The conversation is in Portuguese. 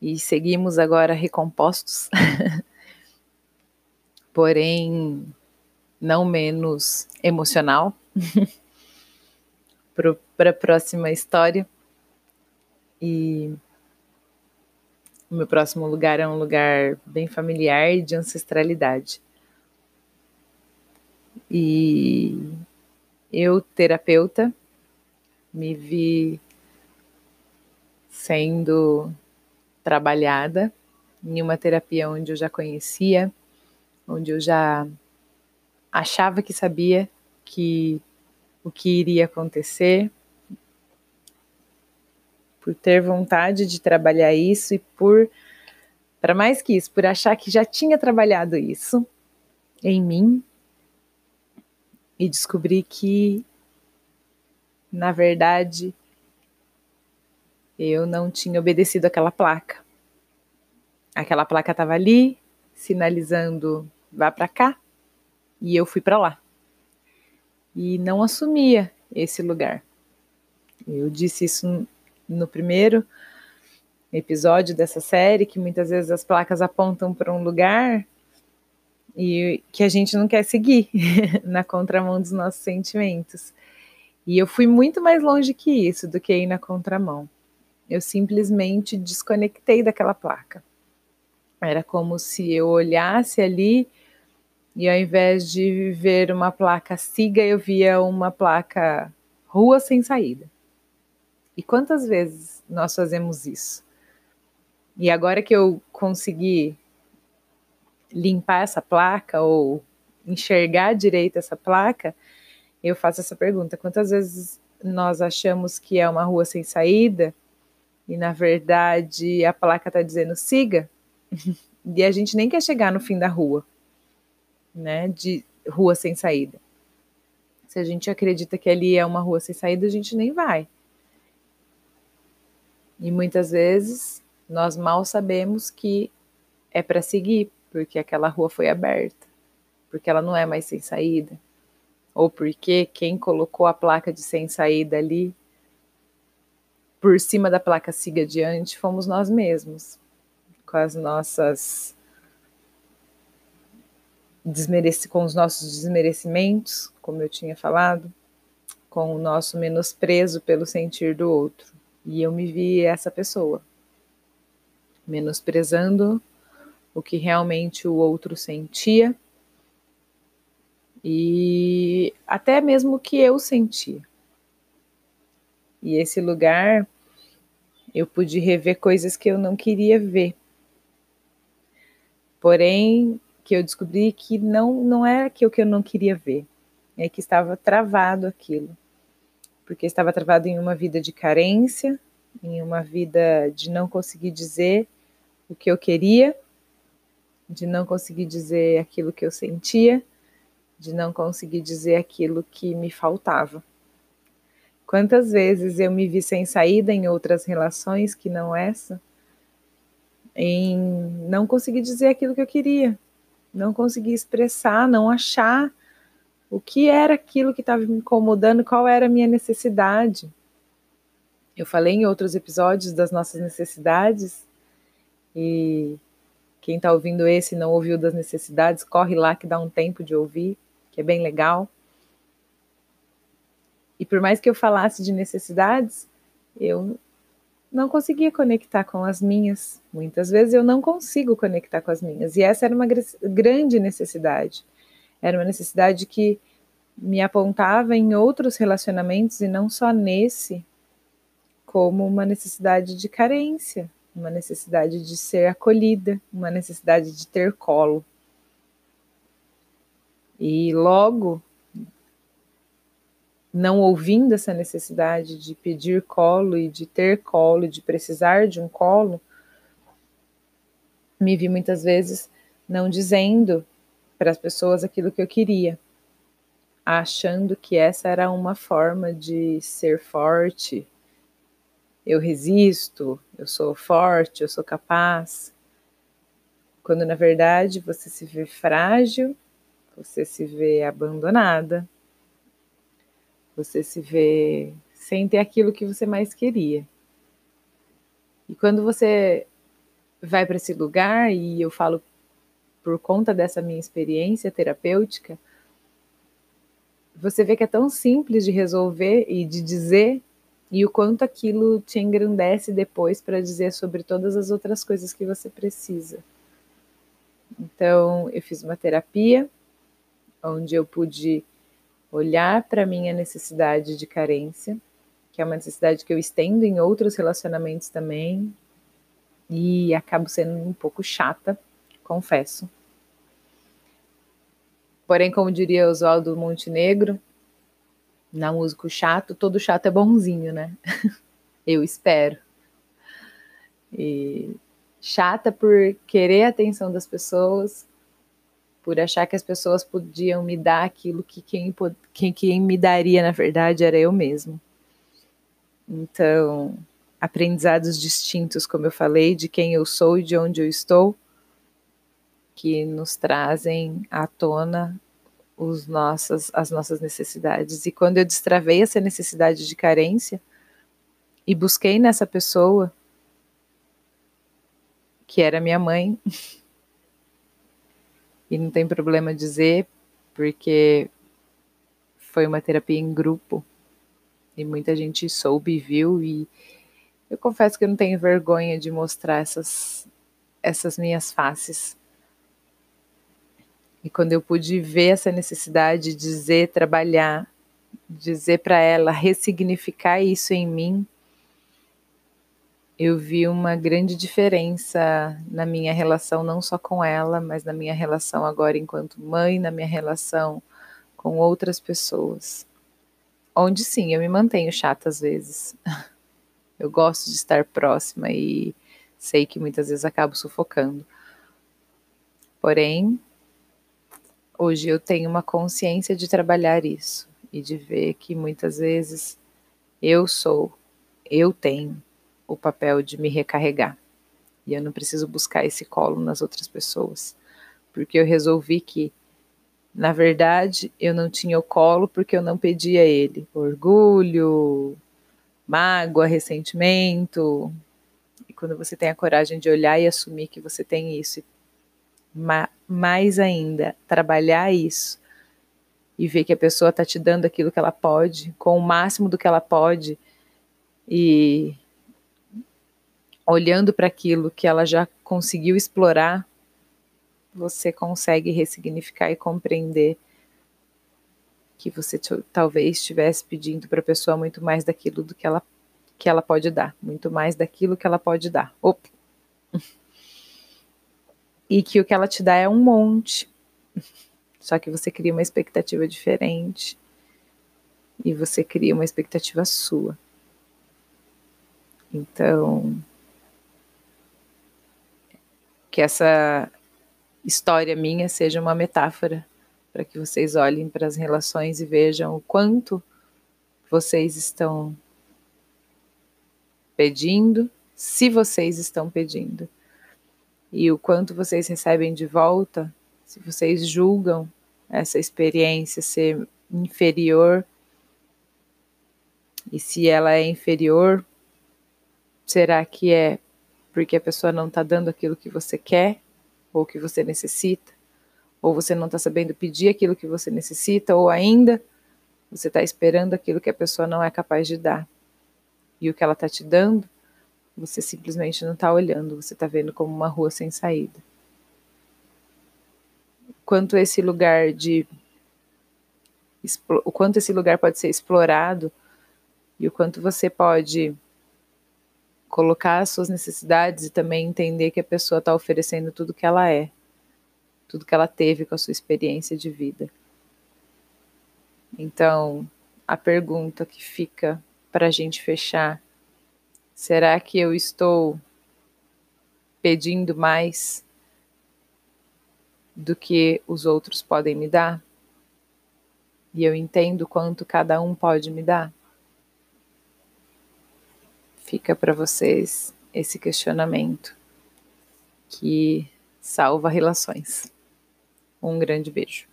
e seguimos agora recompostos, porém não menos emocional, para a próxima história. E o meu próximo lugar é um lugar bem familiar e de ancestralidade. E eu, terapeuta, me vi sendo trabalhada em uma terapia onde eu já conhecia, onde eu já achava que sabia que o que iria acontecer, por ter vontade de trabalhar isso e por, para mais que isso, por achar que já tinha trabalhado isso em mim e descobri que, na verdade, eu não tinha obedecido aquela placa. Aquela placa estava ali, sinalizando vá para cá, e eu fui para lá. E não assumia esse lugar. Eu disse isso no primeiro episódio dessa série, que muitas vezes as placas apontam para um lugar e que a gente não quer seguir na contramão dos nossos sentimentos. E eu fui muito mais longe que isso do que ir na contramão. Eu simplesmente desconectei daquela placa. Era como se eu olhasse ali e ao invés de ver uma placa siga, eu via uma placa rua sem saída. E quantas vezes nós fazemos isso? E agora que eu consegui limpar essa placa ou enxergar direito essa placa, eu faço essa pergunta: quantas vezes nós achamos que é uma rua sem saída e na verdade a placa está dizendo siga e a gente nem quer chegar no fim da rua, né? De rua sem saída. Se a gente acredita que ali é uma rua sem saída, a gente nem vai. E muitas vezes nós mal sabemos que é para seguir, porque aquela rua foi aberta, porque ela não é mais sem saída, ou porque quem colocou a placa de sem saída ali por cima da placa siga adiante fomos nós mesmos, com as nossas desmerece com os nossos desmerecimentos, como eu tinha falado, com o nosso menosprezo pelo sentir do outro. E eu me vi essa pessoa, menosprezando o que realmente o outro sentia e até mesmo o que eu sentia. E esse lugar eu pude rever coisas que eu não queria ver. Porém, que eu descobri que não não era aquilo que eu não queria ver, é que estava travado aquilo. Porque estava travado em uma vida de carência, em uma vida de não conseguir dizer o que eu queria, de não conseguir dizer aquilo que eu sentia, de não conseguir dizer aquilo que me faltava. Quantas vezes eu me vi sem saída em outras relações que não essa, em não conseguir dizer aquilo que eu queria, não conseguir expressar, não achar o que era aquilo que estava me incomodando, qual era a minha necessidade. Eu falei em outros episódios das nossas necessidades e quem está ouvindo esse e não ouviu das necessidades, corre lá que dá um tempo de ouvir, que é bem legal. E por mais que eu falasse de necessidades, eu não conseguia conectar com as minhas. Muitas vezes eu não consigo conectar com as minhas. E essa era uma grande necessidade. Era uma necessidade que me apontava em outros relacionamentos e não só nesse, como uma necessidade de carência, uma necessidade de ser acolhida, uma necessidade de ter colo. E logo, não ouvindo essa necessidade de pedir colo e de ter colo, de precisar de um colo, me vi muitas vezes não dizendo para as pessoas aquilo que eu queria, achando que essa era uma forma de ser forte. Eu resisto, eu sou forte, eu sou capaz. Quando na verdade você se vê frágil, você se vê abandonada, você se vê sem ter aquilo que você mais queria. E quando você vai para esse lugar e eu falo por conta dessa minha experiência terapêutica, você vê que é tão simples de resolver e de dizer e o quanto aquilo te engrandece depois para dizer sobre todas as outras coisas que você precisa. Então, eu fiz uma terapia onde eu pude olhar para minha necessidade de carência, que é uma necessidade que eu estendo em outros relacionamentos também, e acabo sendo um pouco chata, confesso. Porém, como diria Oswaldo Montenegro, na música chato, todo chato é bonzinho, né? eu espero. E chata por querer a atenção das pessoas, por achar que as pessoas podiam me dar aquilo que quem, quem, quem me daria, na verdade, era eu mesmo. Então, aprendizados distintos, como eu falei, de quem eu sou e de onde eu estou, que nos trazem à tona os nossas, as nossas necessidades. E quando eu destravei essa necessidade de carência e busquei nessa pessoa, que era minha mãe, e não tem problema dizer, porque foi uma terapia em grupo. E muita gente soube viu e eu confesso que eu não tenho vergonha de mostrar essas essas minhas faces. E quando eu pude ver essa necessidade, dizer, trabalhar, dizer para ela, ressignificar isso em mim, eu vi uma grande diferença na minha relação, não só com ela, mas na minha relação agora enquanto mãe, na minha relação com outras pessoas. Onde sim, eu me mantenho chata às vezes. Eu gosto de estar próxima e sei que muitas vezes acabo sufocando. Porém, hoje eu tenho uma consciência de trabalhar isso e de ver que muitas vezes eu sou, eu tenho o papel de me recarregar. E eu não preciso buscar esse colo nas outras pessoas, porque eu resolvi que, na verdade, eu não tinha o colo porque eu não pedia ele. Orgulho, mágoa, ressentimento. E quando você tem a coragem de olhar e assumir que você tem isso ma mais ainda, trabalhar isso e ver que a pessoa está te dando aquilo que ela pode, com o máximo do que ela pode, e olhando para aquilo que ela já conseguiu explorar, você consegue ressignificar e compreender que você talvez estivesse pedindo para a pessoa muito mais daquilo do que ela que ela pode dar, muito mais daquilo que ela pode dar. Opa e que o que ela te dá é um monte. Só que você cria uma expectativa diferente e você cria uma expectativa sua. Então, que essa história minha seja uma metáfora para que vocês olhem para as relações e vejam o quanto vocês estão pedindo, se vocês estão pedindo. E o quanto vocês recebem de volta, se vocês julgam essa experiência ser inferior, e se ela é inferior, será que é porque a pessoa não está dando aquilo que você quer ou que você necessita? Ou você não está sabendo pedir aquilo que você necessita? Ou ainda você está esperando aquilo que a pessoa não é capaz de dar? E o que ela está te dando você simplesmente não está olhando, você está vendo como uma rua sem saída. Quanto esse lugar de o quanto esse lugar pode ser explorado e o quanto você pode colocar as suas necessidades e também entender que a pessoa está oferecendo tudo que ela é, tudo que ela teve com a sua experiência de vida. Então, a pergunta que fica para a gente fechar Será que eu estou pedindo mais do que os outros podem me dar? E eu entendo quanto cada um pode me dar? Fica para vocês esse questionamento que salva relações. Um grande beijo.